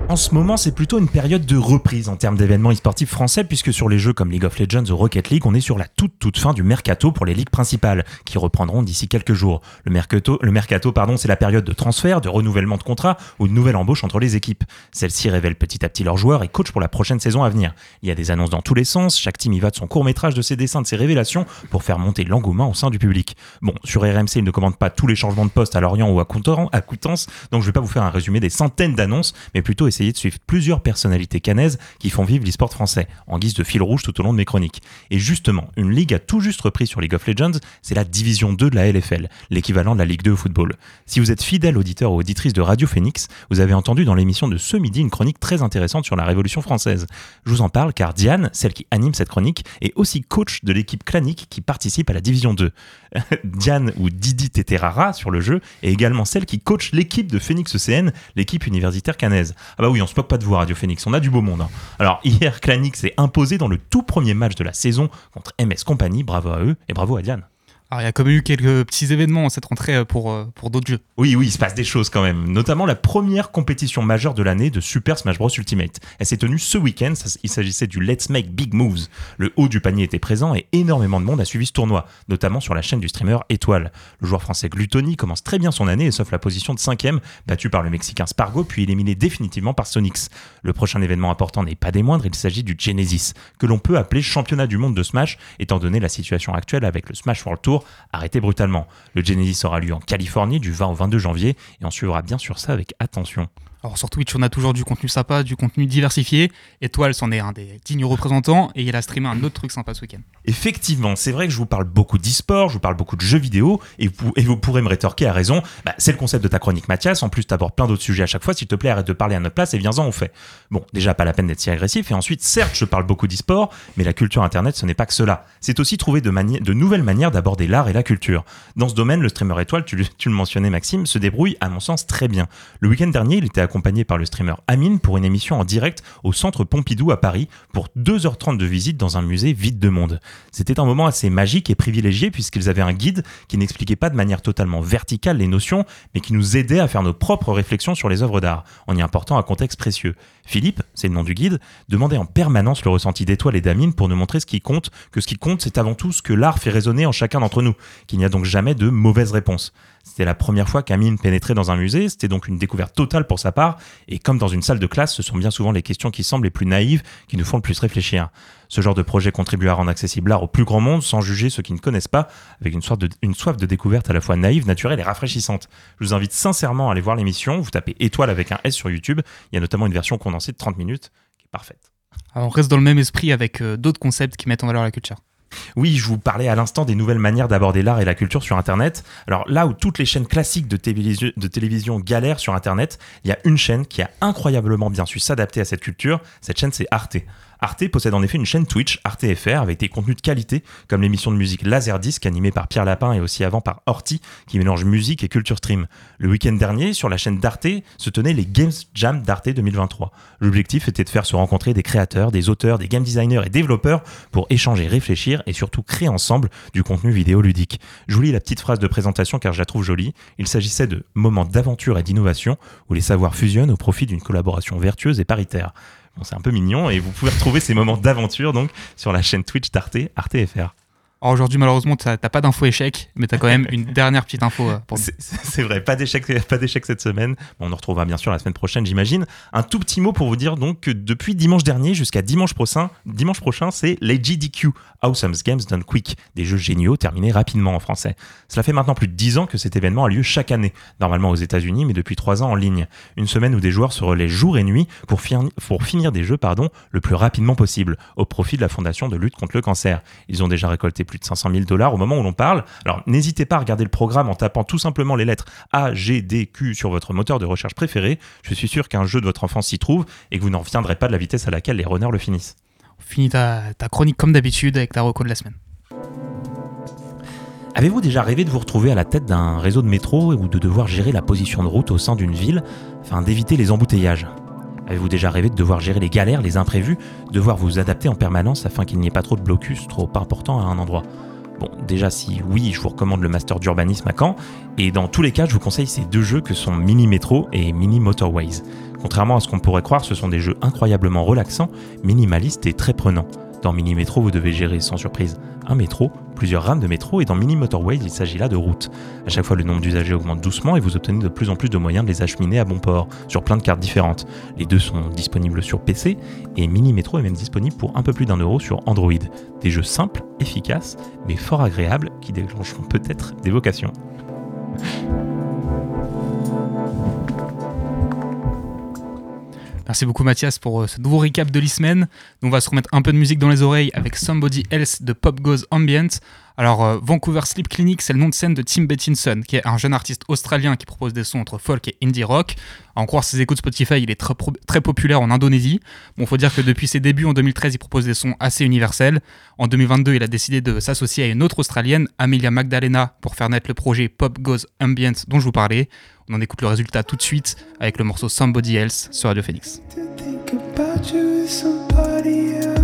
[SPEAKER 8] En ce moment, c'est plutôt une période de reprise en termes d'événements e-sportifs français, puisque sur les jeux comme League of Legends ou Rocket League, on est sur la toute toute fin du mercato pour les ligues principales, qui reprendront d'ici quelques jours. Le mercato, le mercato pardon, c'est la période de transfert, de renouvellement de contrat ou de nouvelle embauche entre les équipes. Celles-ci révèlent petit à petit leurs joueurs et coachent pour la prochaine saison à venir. Il y a des annonces dans tous les sens, chaque team y va de son court-métrage, de ses dessins, de ses révélations, pour faire monter l'engouement au sein du public. Bon, sur RMC, ils ne commandent pas tous les changements de poste à Lorient ou à Coutances, donc je vais pas vous faire un résumé des centaines d'annonces, mais plutôt essayer essayé de suivre plusieurs personnalités canaises qui font vivre l'e-sport français, en guise de fil rouge tout au long de mes chroniques. Et justement, une ligue a tout juste repris sur League of Legends, c'est la division 2 de la LFL, l'équivalent de la Ligue 2 au football. Si vous êtes fidèle auditeur ou auditrice de Radio Phoenix, vous avez entendu dans l'émission de ce midi une chronique très intéressante sur la Révolution française. Je vous en parle car Diane, celle qui anime cette chronique, est aussi coach de l'équipe clanique qui participe à la division 2. Diane ou Didi Teterara sur le jeu est également celle qui coach l'équipe de Phoenix ECN, l'équipe universitaire canaise. Bah oui, on se moque pas de vous Radio Phoenix, on a du beau monde. hein. Alors hier, Clanic s'est imposé dans le tout premier match de la saison contre MS Company, bravo à eux et bravo à Diane.
[SPEAKER 1] Alors, il y a quand même eu quelques petits événements cette rentrée euh, pour, euh, pour d'autres jeux.
[SPEAKER 8] Oui, oui, il se passe des choses quand même. Notamment la première compétition majeure de l'année de Super Smash Bros Ultimate. Elle s'est tenue ce week-end. Il s'agissait du Let's Make Big Moves. Le haut du panier était présent et énormément de monde a suivi ce tournoi, notamment sur la chaîne du streamer Étoile. Le joueur français Gluttony commence très bien son année et sauf la position de 5ème, battu par le Mexicain Spargo, puis éliminé définitivement par Sonix. Le prochain événement important n'est pas des moindres, il s'agit du Genesis, que l'on peut appeler championnat du monde de Smash, étant donné la situation actuelle avec le Smash World Tour arrêté brutalement. Le Genesis aura lieu en Californie du 20 au 22 janvier et on suivra bien sûr ça avec attention.
[SPEAKER 1] Alors sur Twitch, on a toujours du contenu sympa, du contenu diversifié. Étoile, c'en est un des dignes représentants et il a streamé un autre truc sympa ce week-end.
[SPEAKER 8] Effectivement, c'est vrai que je vous parle beaucoup d'e-sport, je vous parle beaucoup de jeux vidéo, et vous, et vous pourrez me rétorquer à raison, bah, c'est le concept de ta chronique Mathias, en plus t'abordes plein d'autres sujets à chaque fois, s'il te plaît arrête de parler à notre place et viens-en on fait. Bon, déjà pas la peine d'être si agressif, et ensuite certes je parle beaucoup d'e-sport, mais la culture internet ce n'est pas que cela. C'est aussi trouver de, mani- de nouvelles manières d'aborder l'art et la culture. Dans ce domaine, le streamer étoile, tu, tu le mentionnais Maxime, se débrouille à mon sens très bien. Le week-end dernier, il était accompagné par le streamer Amine pour une émission en direct au centre Pompidou à Paris pour 2h30 de visite dans un musée vide de monde. C'était un moment assez magique et privilégié puisqu'ils avaient un guide qui n'expliquait pas de manière totalement verticale les notions, mais qui nous aidait à faire nos propres réflexions sur les œuvres d'art, en y important un contexte précieux. Philippe, c'est le nom du guide, demandait en permanence le ressenti d'étoile et d'Amine pour nous montrer ce qui compte, que ce qui compte c'est avant tout ce que l'art fait résonner en chacun d'entre nous, qu'il n'y a donc jamais de mauvaise réponse. C'était la première fois qu'Amine pénétrait dans un musée, c'était donc une découverte totale pour sa part, et comme dans une salle de classe, ce sont bien souvent les questions qui semblent les plus naïves qui nous font le plus réfléchir. Ce genre de projet contribue à rendre accessible l'art au plus grand monde sans juger ceux qui ne connaissent pas, avec une soif, de, une soif de découverte à la fois naïve, naturelle et rafraîchissante. Je vous invite sincèrement à aller voir l'émission, vous tapez étoile avec un S sur YouTube, il y a notamment une version condensée de 30 minutes qui est parfaite.
[SPEAKER 1] Alors, on reste dans le même esprit avec euh, d'autres concepts qui mettent en valeur la culture.
[SPEAKER 8] Oui, je vous parlais à l'instant des nouvelles manières d'aborder l'art et la culture sur Internet. Alors là où toutes les chaînes classiques de télévision, de télévision galèrent sur Internet, il y a une chaîne qui a incroyablement bien su s'adapter à cette culture. Cette chaîne, c'est Arte. Arte possède en effet une chaîne Twitch, Arte FR, avec des contenus de qualité, comme l'émission de musique Laserdisc animée par Pierre Lapin et aussi avant par Horty, qui mélange musique et culture stream. Le week-end dernier, sur la chaîne d'Arte, se tenaient les Games Jam d'Arte 2023. L'objectif était de faire se rencontrer des créateurs, des auteurs, des game designers et développeurs pour échanger, réfléchir et surtout créer ensemble du contenu vidéo ludique. Je vous lis la petite phrase de présentation car je la trouve jolie. Il s'agissait de moments d'aventure et d'innovation où les savoirs fusionnent au profit d'une collaboration vertueuse et paritaire. C'est un peu mignon et vous pouvez retrouver ces moments d'aventure donc sur la chaîne Twitch d'Arte, Arte FR.
[SPEAKER 1] Aujourd'hui, malheureusement, t'as pas d'info échec, mais t'as quand même une dernière petite info euh, pour nous.
[SPEAKER 8] C'est- vrai, pas d'échec, pas d'échec cette semaine. Bon, on en retrouvera bien sûr la semaine prochaine, j'imagine. Un tout petit mot pour vous dire donc que depuis dimanche dernier jusqu'à dimanche prochain, dimanche prochain, c'est les GDQ, Awesome Games Done Quick, des jeux géniaux terminés rapidement en français. Cela fait maintenant plus de 10 ans que cet événement a lieu chaque année, normalement aux États-Unis, mais depuis 3 ans en ligne. Une semaine où des joueurs se relaient jour et nuit pour finir des jeux, pardon, le plus rapidement possible, au profit de la Fondation de lutte contre le cancer. Ils ont déjà récolté plus de 500 000 dollars au moment où l'on parle. Alors n'hésitez pas à regarder le programme en tapant tout simplement les lettres A, G, D, Q sur votre moteur de recherche préféré. Je suis sûr qu'un jeu de votre enfance s'y trouve et que vous n'en reviendrez pas de la vitesse à laquelle les runners le finissent.
[SPEAKER 1] Finis ta, ta chronique comme d'habitude avec ta reco de la semaine.
[SPEAKER 8] Avez-vous déjà rêvé de vous retrouver à la tête d'un réseau de métro ou de devoir gérer la position de route au sein d'une ville afin d'éviter les embouteillages? Avez-vous déjà rêvé de devoir gérer les galères, les imprévus, devoir vous adapter en permanence afin qu'il n'y ait pas trop de blocus trop importants à un endroit? Bon, déjà si oui, je vous recommande le master d'urbanisme à Caen, et dans tous les cas, je vous conseille ces deux jeux que sont Mini Metro et Mini Motorways. Contrairement à ce qu'on pourrait croire, ce sont des jeux incroyablement relaxants, minimalistes et très prenants. Dans Mini Metro, vous devez gérer sans surprise un métro, plusieurs rames de métro, et dans Mini Motorways, il s'agit là de routes. À chaque fois, le nombre d'usagers augmente doucement et vous obtenez de plus en plus de moyens de les acheminer à bon port, sur plein de cartes différentes. Les deux sont disponibles sur PC, et Mini Metro est même disponible pour un peu plus d'un euro sur Android. Des jeux simples, efficaces, mais fort agréables qui déclencheront peut-être des vocations.
[SPEAKER 11] Merci beaucoup Mathias pour euh, ce nouveau recap de l'e-semaine. On va se remettre un peu de musique dans les oreilles avec Somebody Else de Pop Goes Ambient. Alors, euh, Vancouver Sleep Clinic, c'est le nom de scène de Tim Bettinson, qui est un jeune artiste australien qui propose des sons entre folk et indie rock. À en croire ses écoutes Spotify, il est très, populaire en Indonésie. Bon, faut dire que depuis ses débuts en 2013, il propose des sons assez universels. En 2022, il a décidé de s'associer à une autre australienne, Amelia Magdalena, pour faire naître le projet Pop Goes Ambient dont je vous parlais. On en écoute le résultat tout de suite avec le morceau Somebody Else sur Radio Phoenix. Somebody Else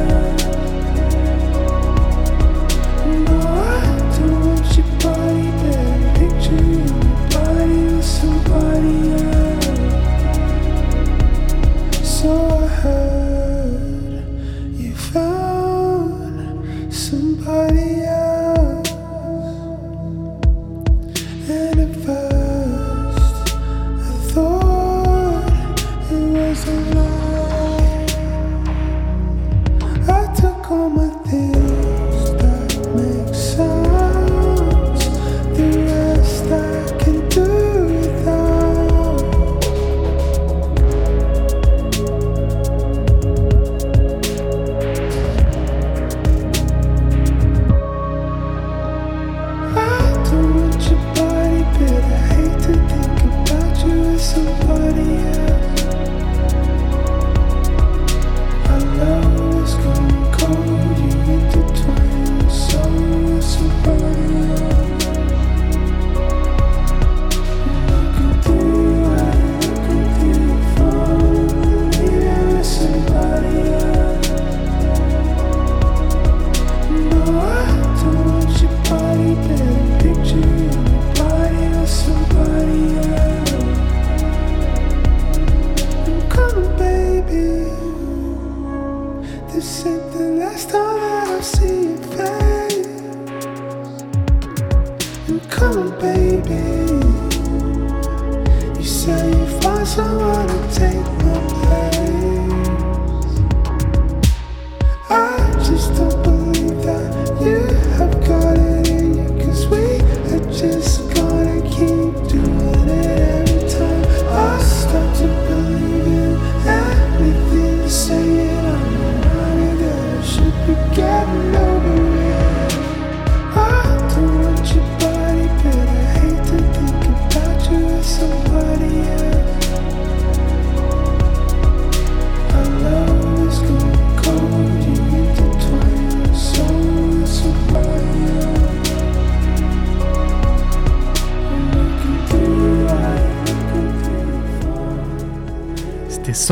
[SPEAKER 11] honey.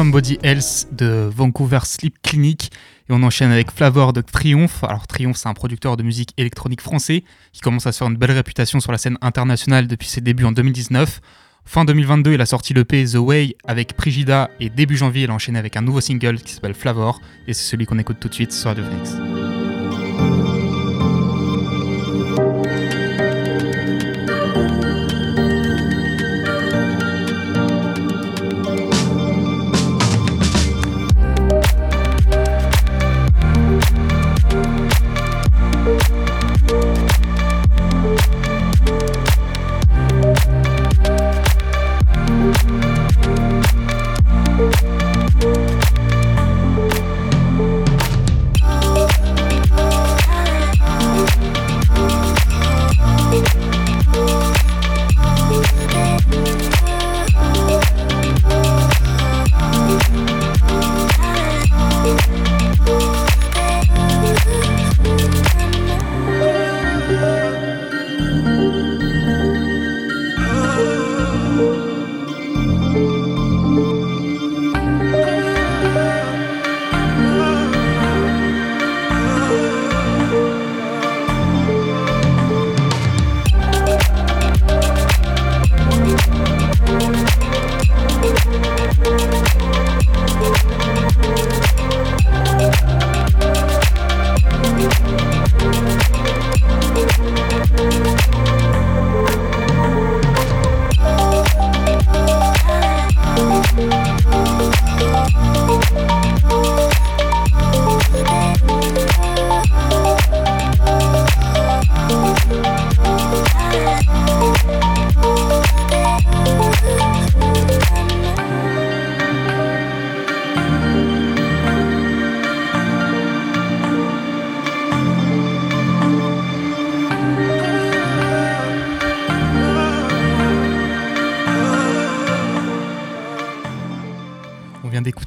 [SPEAKER 11] De Vancouver Sleep Clinic. Et on enchaîne avec Flavor de Triumph. Alors Triumph, c'est un producteur de musique électronique français qui commence à se faire une belle réputation sur la scène internationale depuis ses débuts en 2019. Fin 2022, il a sorti le The Way avec Prigida et début janvier, il a enchaîné avec un nouveau single qui s'appelle Flavor et c'est celui qu'on écoute tout de suite sur Radio Phoenix.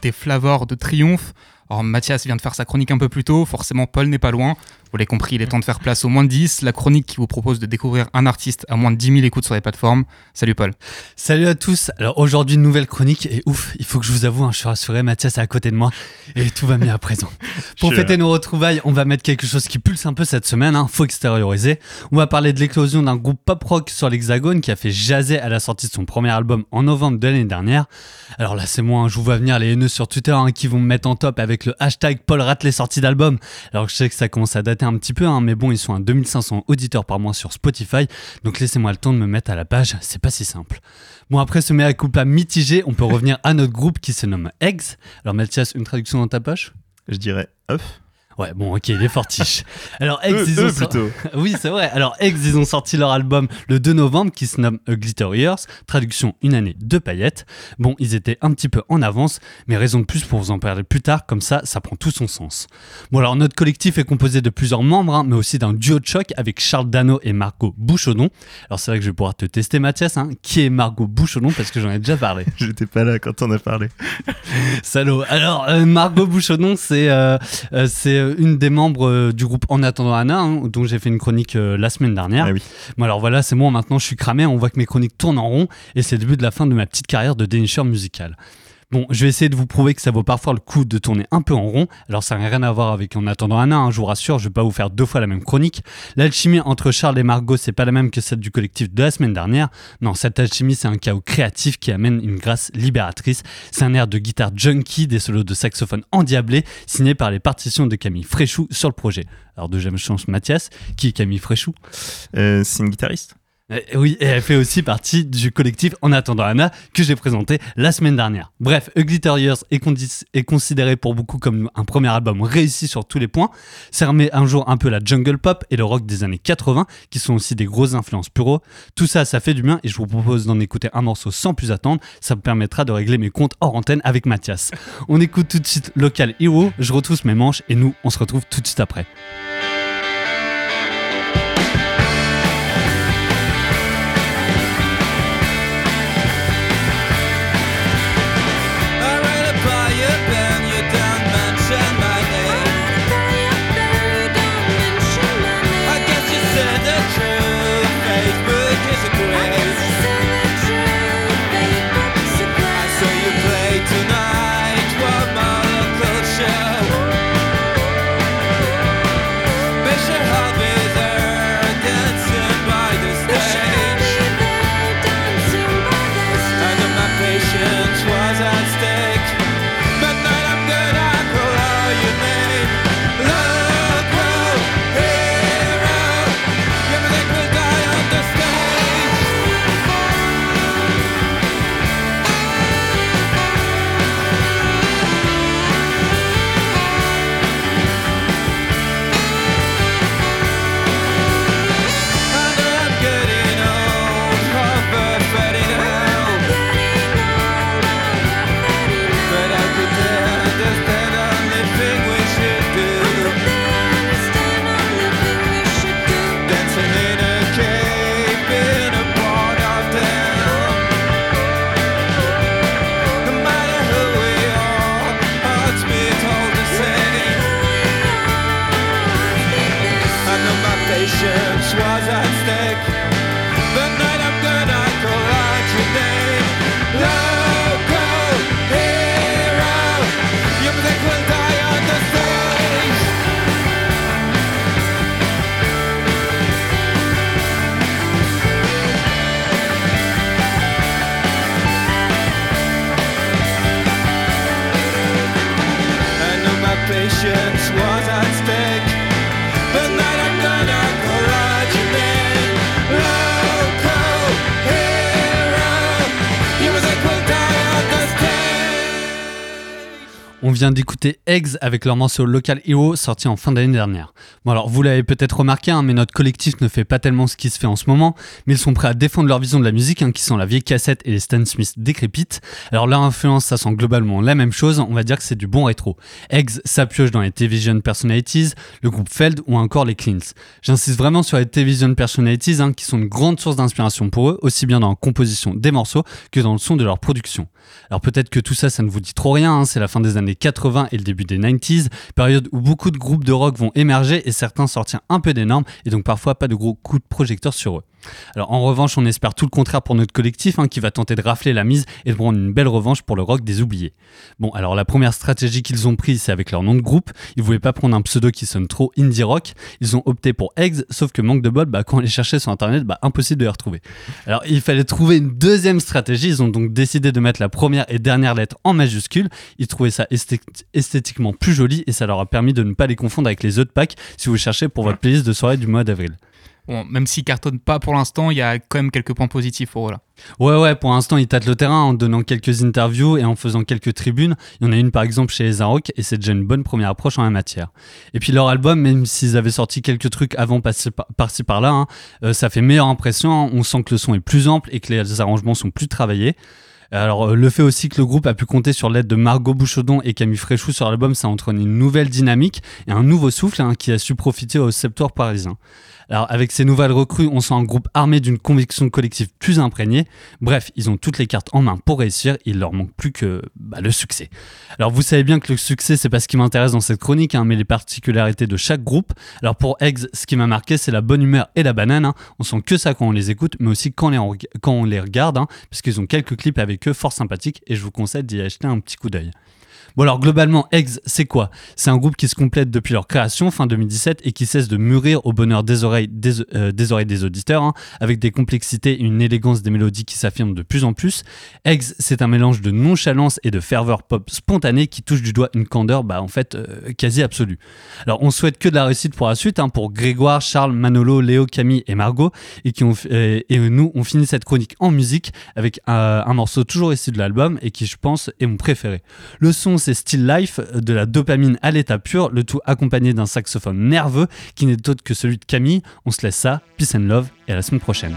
[SPEAKER 1] Vient d'écouter Flavor de Triomphe. Alors Mathias vient de faire sa chronique un peu plus tôt, forcément Paul n'est pas loin. Vous l'avez compris, il est temps de faire place au moins de 10, la chronique qui vous propose de découvrir un artiste à moins de 10 000 écoutes sur les plateformes. Salut Paul.
[SPEAKER 12] Salut à tous. Alors aujourd'hui, une nouvelle chronique et ouf, il faut que je vous avoue, hein, je suis rassuré, Mathias est à côté de moi et tout va mieux à présent. Pour fêter nos retrouvailles, on va mettre quelque chose qui pulse un peu cette semaine, hein, faut extérioriser. On va parler de l'éclosion d'un groupe pop rock sur l'Hexagone qui a fait jaser à la sortie de son premier album en novembre de l'année dernière. Alors là, c'est moi, hein, je vous vois venir les haineux sur Twitter hein, qui vont me mettre en top avec le hashtag Paul rate les sorties d'album. Alors je sais que ça commence à dater un petit peu, hein, mais bon, ils sont à 2500 auditeurs par mois sur Spotify, donc laissez-moi le temps de me mettre à la page, c'est pas si simple. Bon, après ce mea culpa mitigé, on peut revenir à notre groupe qui se nomme Eggs. Alors Mathias, une traduction dans ta poche?
[SPEAKER 13] Je dirais œuf.
[SPEAKER 12] Ouais, bon, ok, il est fortiche. Alors, Eggs, ils ont oui, c'est vrai. Alors, Eggs, ils ont sorti leur album le 2 novembre qui se nomme A Glitter Years, traduction une année de paillettes. Bon, ils étaient un petit peu en avance, mais raison de plus pour vous en parler plus tard, comme ça, ça prend tout son sens. Bon, alors, notre collectif est composé de plusieurs membres, hein, mais aussi d'un duo de choc avec Charles Dano et Margot Bouchaudon. Alors, c'est vrai que je vais pouvoir te tester, Mathias, hein. qui est Margot Bouchaudon, parce que j'en ai déjà parlé.
[SPEAKER 13] J'étais pas là quand on a parlé.
[SPEAKER 12] Salaud. Alors, euh, Margot Bouchaudon, c'est euh, euh, c'est une des membres euh, du groupe En attendant Anna, hein, dont j'ai fait une chronique euh, la semaine dernière.
[SPEAKER 13] Ah oui.
[SPEAKER 12] Bon alors voilà, c'est moi maintenant, je suis cramé, on voit que mes chroniques tournent en rond, et c'est le début de la fin de ma petite carrière de dénicheur musical. Bon, je vais essayer de vous prouver que ça vaut parfois le coup de tourner un peu en rond. Alors ça n'a rien à voir avec En attendant Anna, hein, je vous rassure, je vais pas vous faire deux fois la même chronique. L'alchimie entre Charles et Margot, c'est pas la même que celle du collectif de la semaine dernière. Non, cette alchimie, c'est un chaos créatif qui amène une grâce libératrice. C'est un air de guitare junkie, des solos de saxophone endiablés, signés par les partitions de Camille Fréchou sur le projet. Alors deuxième chance, Mathias, qui est Camille Fréchou?
[SPEAKER 13] Euh, C'est une guitariste
[SPEAKER 12] oui, et elle fait aussi partie du collectif En attendant Anna que j'ai présenté la semaine dernière. Bref, A Glitter Years est, est, considéré pour beaucoup comme un premier album réussi sur tous les points. Ça remet un jour un peu la jungle pop et le rock des années 80, qui sont aussi des grosses influences puro. Tout ça, ça fait du bien et je vous propose d'en écouter un morceau sans plus attendre. Ça me permettra de régler mes comptes hors antenne avec Mathias. On écoute tout de suite Local Hero, je retrousse mes manches et nous, on se retrouve tout de suite après. D'écouter Eggs avec leur morceau Local Hero sorti en fin d'année dernière. Bon alors vous l'avez peut-être remarqué, hein, mais notre collectif ne fait pas tellement ce qui se fait en ce moment, mais ils sont prêts à défendre leur vision de la musique, hein, qui sont la vieille cassette et les Stan Smith décrépites. Alors leur influence, ça sent globalement la même chose, on va dire que c'est du bon rétro. Eggs s'appuie dans les Television Personalities, le groupe Feld ou encore les Cleans. J'insiste vraiment sur les Television Personalities, hein, qui sont une grande source d'inspiration pour eux, aussi bien dans la composition des morceaux que dans le son de leur production. Alors peut-être que tout ça, ça ne vous dit trop rien, c'est la fin des années 80 et le début des 90s, période où beaucoup de groupes de rock vont émerger et certains sortir un peu des normes et donc parfois pas de gros coups de projecteur sur eux. Alors en revanche, on espère tout le contraire pour notre collectif hein, qui va tenter de rafler la mise et de prendre une belle revanche pour le rock des oubliés. Bon, alors la première stratégie qu'ils ont prise, c'est avec leur nom de groupe. Ils voulaient pas prendre un pseudo qui sonne trop indie rock. Ils ont opté pour Eggs, sauf que manque de bol, bah, quand on les cherchait sur internet, bah, impossible de les retrouver. Alors il fallait trouver une deuxième stratégie. Ils ont donc décidé de mettre la première et dernière lettre en majuscule. Ils trouvaient ça esthétiquement plus joli et ça leur a permis de ne pas les confondre avec les autres packs si vous cherchez pour votre playlist de soirée du mois d'avril.
[SPEAKER 1] Bon, même s'ils cartonnent pas pour l'instant, il y a quand même quelques points positifs pour eux.
[SPEAKER 12] Ouais, ouais, pour l'instant, ils tâtent le terrain en donnant quelques interviews et en faisant quelques tribunes. Il y en a une par exemple chez les Arocs et c'est déjà une bonne première approche en la matière. Et puis leur album, même s'ils avaient sorti quelques trucs avant par-ci par-là, hein, euh, ça fait meilleure impression. On sent que le son est plus ample et que les arrangements sont plus travaillés. Alors, euh, le fait aussi que le groupe a pu compter sur l'aide de Margot Bouchaudon et Camille Fréchou sur l'album, ça entraîne une nouvelle dynamique et un nouveau souffle hein, qui a su profiter au Septor parisien. Alors avec ces nouvelles recrues, on sent un groupe armé d'une conviction collective plus imprégnée. Bref, ils ont toutes les cartes en main pour réussir. Il leur manque plus que bah, le succès. Alors vous savez bien que le succès, c'est pas ce qui m'intéresse dans cette chronique, hein, mais les particularités de chaque groupe. Alors pour Eggs, ce qui m'a marqué, c'est la bonne humeur et la banane. Hein. On sent que ça quand on les écoute, mais aussi quand, on les regarde, hein, puisqu'ils ont quelques clips avec eux fort sympathiques et je vous conseille d'y acheter un petit coup d'œil. Bon alors globalement, Eggs, c'est quoi? C'est un groupe qui se complète depuis leur création fin 2017 et qui cesse de mûrir au bonheur des oreilles des, euh, oreilles des auditeurs, hein, avec des complexités et une élégance des mélodies qui s'affirment de plus en plus. Eggs, c'est un mélange de nonchalance et de ferveur pop spontanée qui touche du doigt une candeur, bah en fait euh, quasi absolue. Alors on souhaite que de la réussite pour la suite, hein, pour Grégoire, Charles, Manolo, Léo, Camille et Margot, et qui ont euh, et nous on finit cette chronique en musique avec un, un morceau toujours issu de l'album et qui je pense est mon préféré. Le son c'est Still Life, de la dopamine à l'état pur, le tout accompagné d'un saxophone nerveux qui n'est autre que celui de Camille. On se laisse ça, peace and love, et à la semaine prochaine.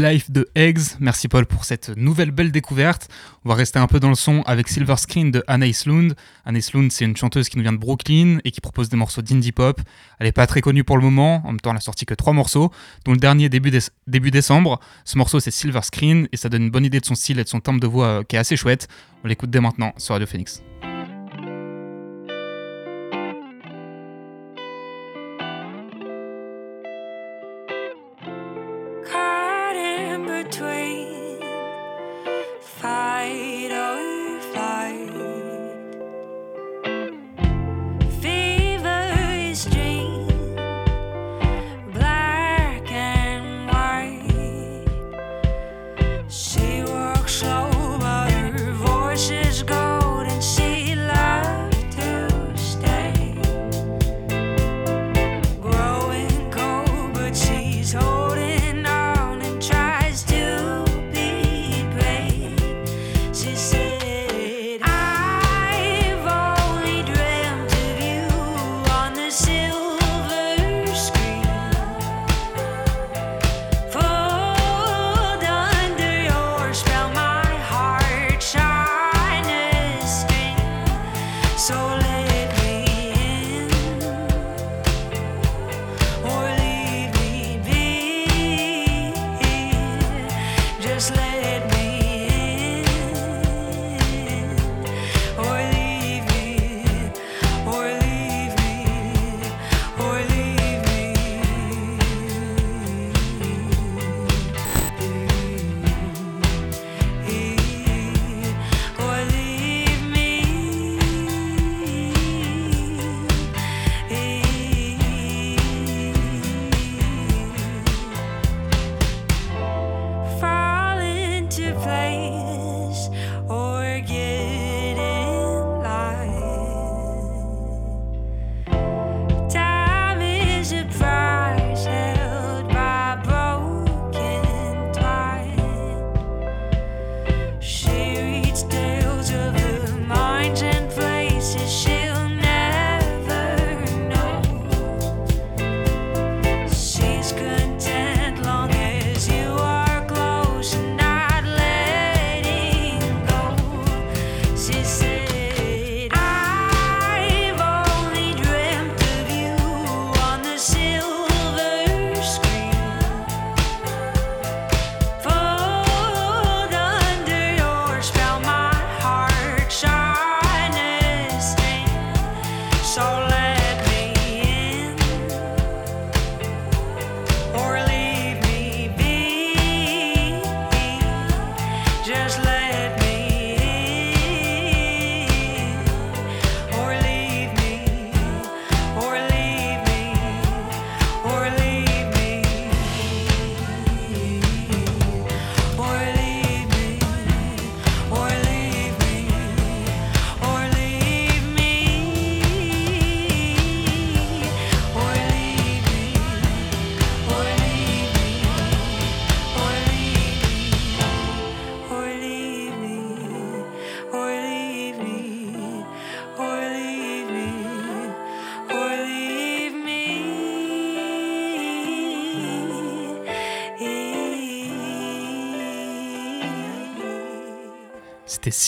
[SPEAKER 14] Life de Eggs. Merci Paul pour cette nouvelle belle découverte. On va rester un peu dans le son avec Silver Screen de Anaïs Lund. Anaïs Lund, c'est une chanteuse qui nous vient de Brooklyn et qui propose des morceaux d'indie pop. Elle n'est pas très connue pour le moment, en même temps elle a sorti que trois morceaux, dont le dernier début, début décembre. Ce morceau c'est Silver Screen et ça donne une bonne idée de son style et de son timbre de voix euh, qui est assez chouette. On l'écoute dès maintenant sur Radio Phoenix.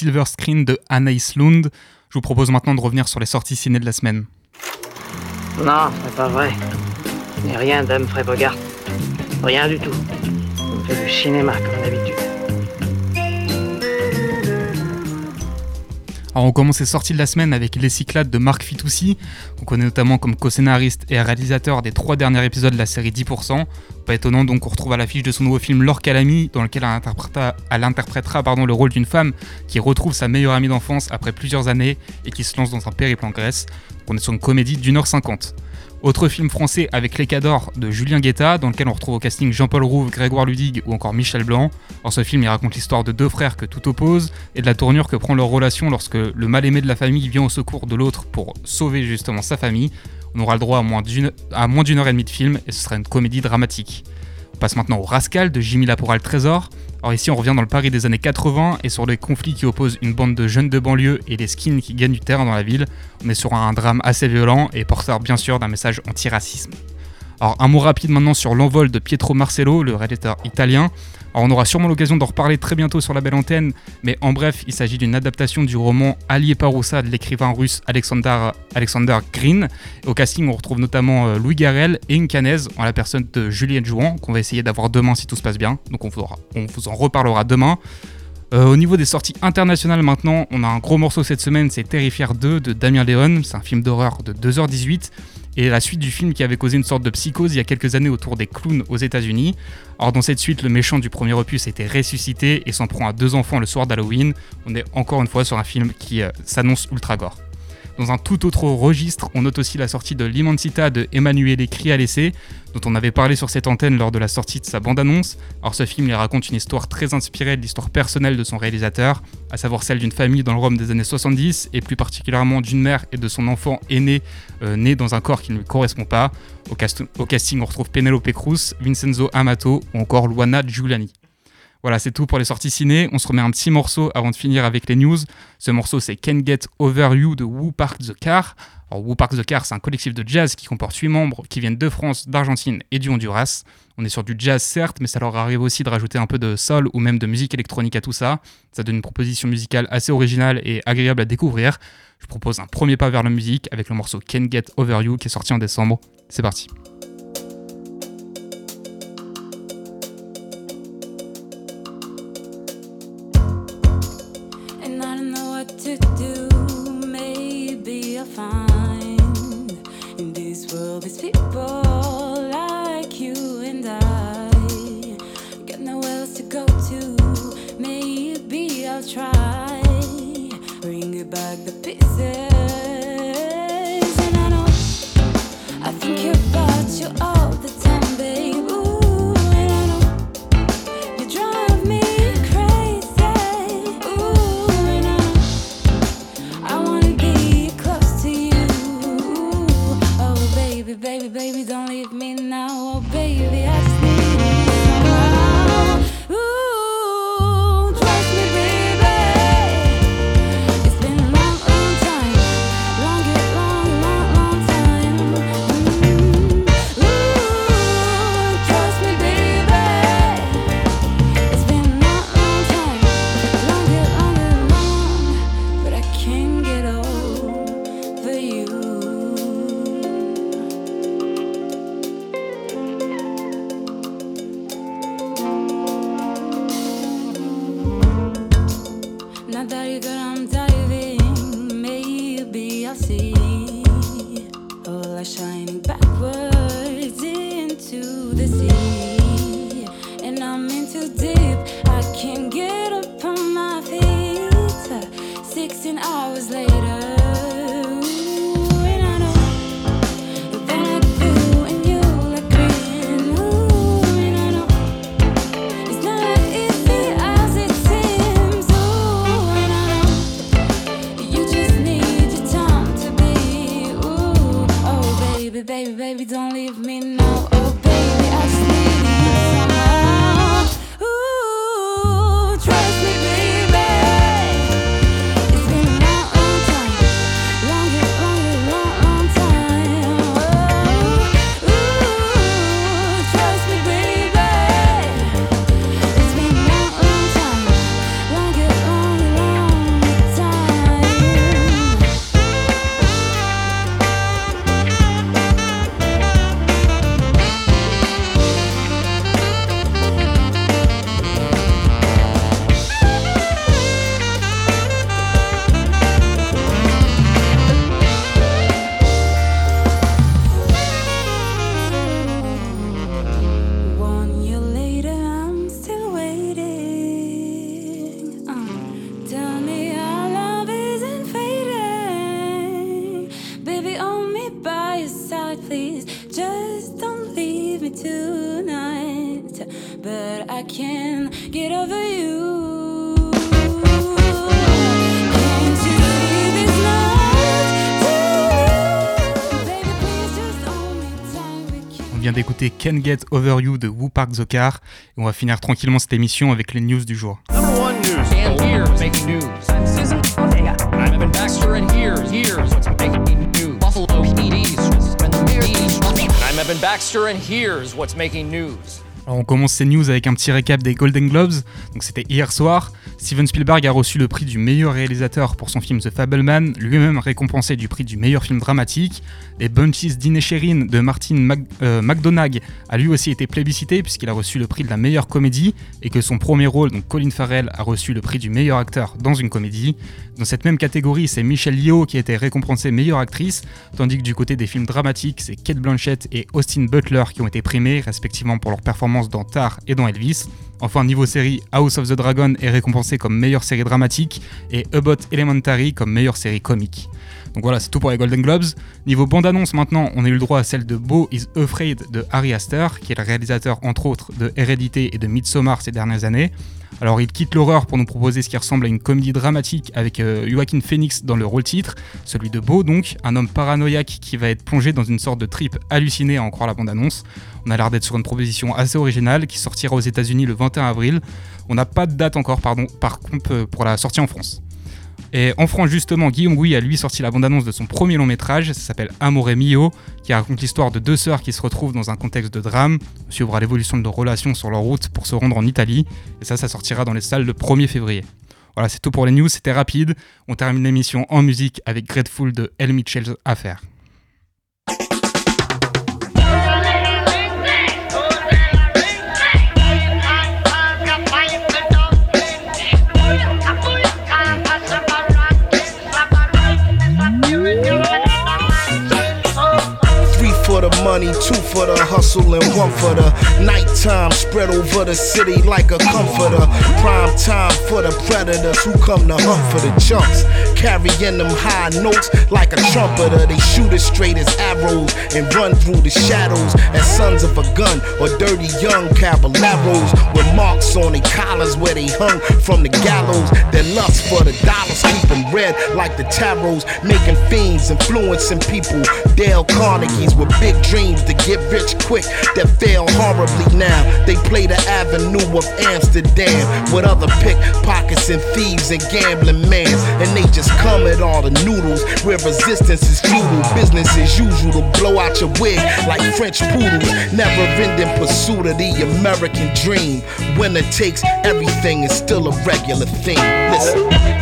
[SPEAKER 14] Silver Screen de Anaïs Lund. Je vous propose maintenant de revenir sur les sorties ciné de la semaine.
[SPEAKER 15] Non, c'est pas vrai. Rien Bogart. Rien du tout. On fait du cinéma comme d'habitude.
[SPEAKER 14] Alors on commence les sorties de la semaine avec Les Cyclades de Marc Fitoussi, qu'on connaît notamment comme co-scénariste et réalisateur des trois derniers épisodes de la série 10%. Pas étonnant donc qu'on retrouve à l'affiche de son nouveau film Laure Calamy, dans lequel elle interprétera, le rôle d'une femme qui retrouve sa meilleure amie d'enfance après plusieurs années et qui se lance dans un périple en Grèce. On est sur une comédie d'une heure cinquante. Autre film français avec Les Cadors de Julien Guetta, dans lequel on retrouve au casting Jean-Paul Rouve, Grégoire Ludig ou encore Michel Blanc. Alors ce film il raconte l'histoire de deux frères que tout oppose et de la tournure que prend leur relation lorsque le mal-aimé de la famille vient au secours de l'autre pour sauver justement sa famille. On aura le droit à moins d'une heure et demie de film et ce sera une comédie dramatique. Passe maintenant au Rascal de Jimmy Laporal Trésor. Alors ici, on revient dans le Paris des années 80 et sur les conflits qui opposent une bande de jeunes de banlieue et les skins qui gagnent du terrain dans la ville. On est sur un drame assez violent et porteur bien sûr d'un message anti-racisme. Alors un mot rapide maintenant sur l'envol de Pietro Marcello, le réalisateur italien. Alors on aura sûrement l'occasion d'en reparler très bientôt sur la belle antenne, mais en bref, il s'agit d'une adaptation du roman Allié Paroussa de l'écrivain russe Alexander, Alexander Green. Au casting, on retrouve notamment euh, Louis Garrel et une canaise en la personne de Juliette Jouan, qu'on va essayer d'avoir demain si tout se passe bien. Donc on vous, on vous en reparlera demain. Euh, au niveau des sorties internationales maintenant, on a un gros morceau cette semaine, c'est Terrifier 2 de Damien Léon, c'est un film d'horreur de 2h18 et la suite du film qui avait causé une sorte de psychose il y a quelques années autour des clowns aux États-Unis. Or, dans cette suite, le méchant du premier opus été ressuscité et s'en prend à deux enfants le soir d'Halloween. On est encore une fois sur un film qui euh, s'annonce ultra gore. Dans un tout autre registre, on note aussi la sortie de L'Immensita de Emanuele Crialese, dont on avait parlé sur cette antenne lors de la sortie de sa bande-annonce. Alors ce film il raconte une histoire très inspirée de l'histoire personnelle de son réalisateur, à savoir celle d'une famille dans le Rome des années 70, et plus particulièrement d'une mère et de son enfant aîné, euh, né dans un corps qui ne lui correspond pas. Au, au casting, on retrouve Penelope Cruz, Vincenzo Amato ou encore Luana Giuliani. Voilà, c'est tout pour les sorties ciné. On se remet un petit morceau avant de finir avec les news. Ce morceau, c'est Can Get Over You de Woo Park the Car. Alors, Woo Park the Car, c'est un collectif de jazz qui comporte 8 membres qui viennent de France, d'Argentine et du Honduras. On est sur du jazz, certes, mais ça leur arrive aussi de rajouter un peu de soul ou même de musique électronique à tout ça. Ça donne une proposition musicale assez originale et agréable à découvrir. Je propose un premier pas vers la musique avec le morceau Can Get Over You qui est sorti en décembre. C'est parti. Can Get Over You de Woo Park the Car. Et on va finir tranquillement cette émission avec les news du jour.
[SPEAKER 16] Baxter, and here's what's making news.
[SPEAKER 1] Alors on commence ces news avec un petit récap des Golden Globes. Donc c'était hier soir. Steven Spielberg a reçu le prix du meilleur réalisateur pour son film The Fableman, lui-même récompensé du prix du meilleur film dramatique. Les Bunches d'Inesherin de Martin euh, McDonagh a lui aussi été plébiscité puisqu'il a reçu le prix de la meilleure comédie et que son premier rôle, donc Colin Farrell, a reçu le prix du meilleur acteur dans une comédie. Dans cette même catégorie, c'est Michelle Yeoh qui a été récompensée meilleure actrice, tandis que du côté des films dramatiques, c'est Kate Blanchett et Austin Butler qui ont été primés, respectivement pour leur performance dans Tar et dans Elvis. Enfin, niveau série, House of the Dragon est récompensé comme meilleure série dramatique et About Elementary comme meilleure série comique. Donc voilà, c'est tout pour les Golden Globes. Niveau bande-annonce maintenant, on a eu le droit à celle de Beau is Afraid de Harry Astor, qui est le réalisateur entre autres de Hérédité et de Midsommar ces dernières années. Alors il quitte l'horreur pour nous proposer ce qui ressemble à une comédie dramatique avec euh, Joaquin Phoenix dans le rôle titre, celui de Beau donc, un homme paranoïaque qui va être plongé dans une sorte de trip hallucinée à en croire la bande-annonce. On a l'air d'être sur une proposition assez originale qui sortira aux États-Unis le 21 avril. On n'a pas de date encore, pardon, par contre, euh, pour la sortie en France. Et en France, justement, Guillaume Gouy a lui sorti la bande-annonce de son premier long métrage, ça s'appelle Amore Mio, qui raconte l'histoire de deux sœurs qui se retrouvent dans un contexte de drame, suivra l'évolution de leurs relations sur leur route pour se rendre en Italie, et ça, ça sortira dans les salles le 1er février. Voilà, c'est tout pour les news, c'était rapide. On termine l'émission en musique avec Grateful de El Mitchell's Affair.
[SPEAKER 17] Money, two for the hustle, and one for the nighttime. Spread over the city like a comforter. Prime time for the predators who come to hunt for the chunks. Carrying them high notes like a trumpeter. They shoot as straight as arrows and run through the shadows as sons of a gun or dirty young caballeros with marks on their collars where they hung from the gallows. Their lust for the dollars keep them red like the tarots, making fiends, influencing people. Dale Carnegie's with big dreams to get rich quick that fail horribly now. They play the avenue of Amsterdam with other pickpockets and thieves and gambling mans. And they just come at all the noodles where resistance is futile. Business as usual to blow out your wig like French poodles. Never ending pursuit of the American dream. Winner takes everything is still a regular thing. Listen.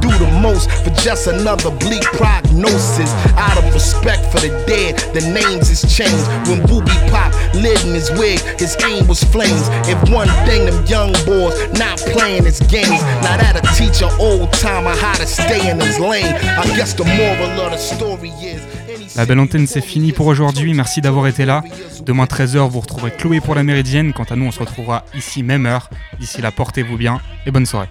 [SPEAKER 17] Do the most for just another bleak prognosis. Out of respect for the dead, the names is changed. When Booby Pop lit in his wig, his aim was flames. If one thing them young boys not playing his games, now that'll teach an old timer how to stay in his lane. I guess the moral of the story is.
[SPEAKER 1] La belle antenne, c'est fini pour aujourd'hui. Merci d'avoir été là. Demain 13h, vous retrouverez Chloé pour la Méridienne. Quant à nous, on se retrouvera ici même heure. D'ici là, portez-vous bien et bonne soirée.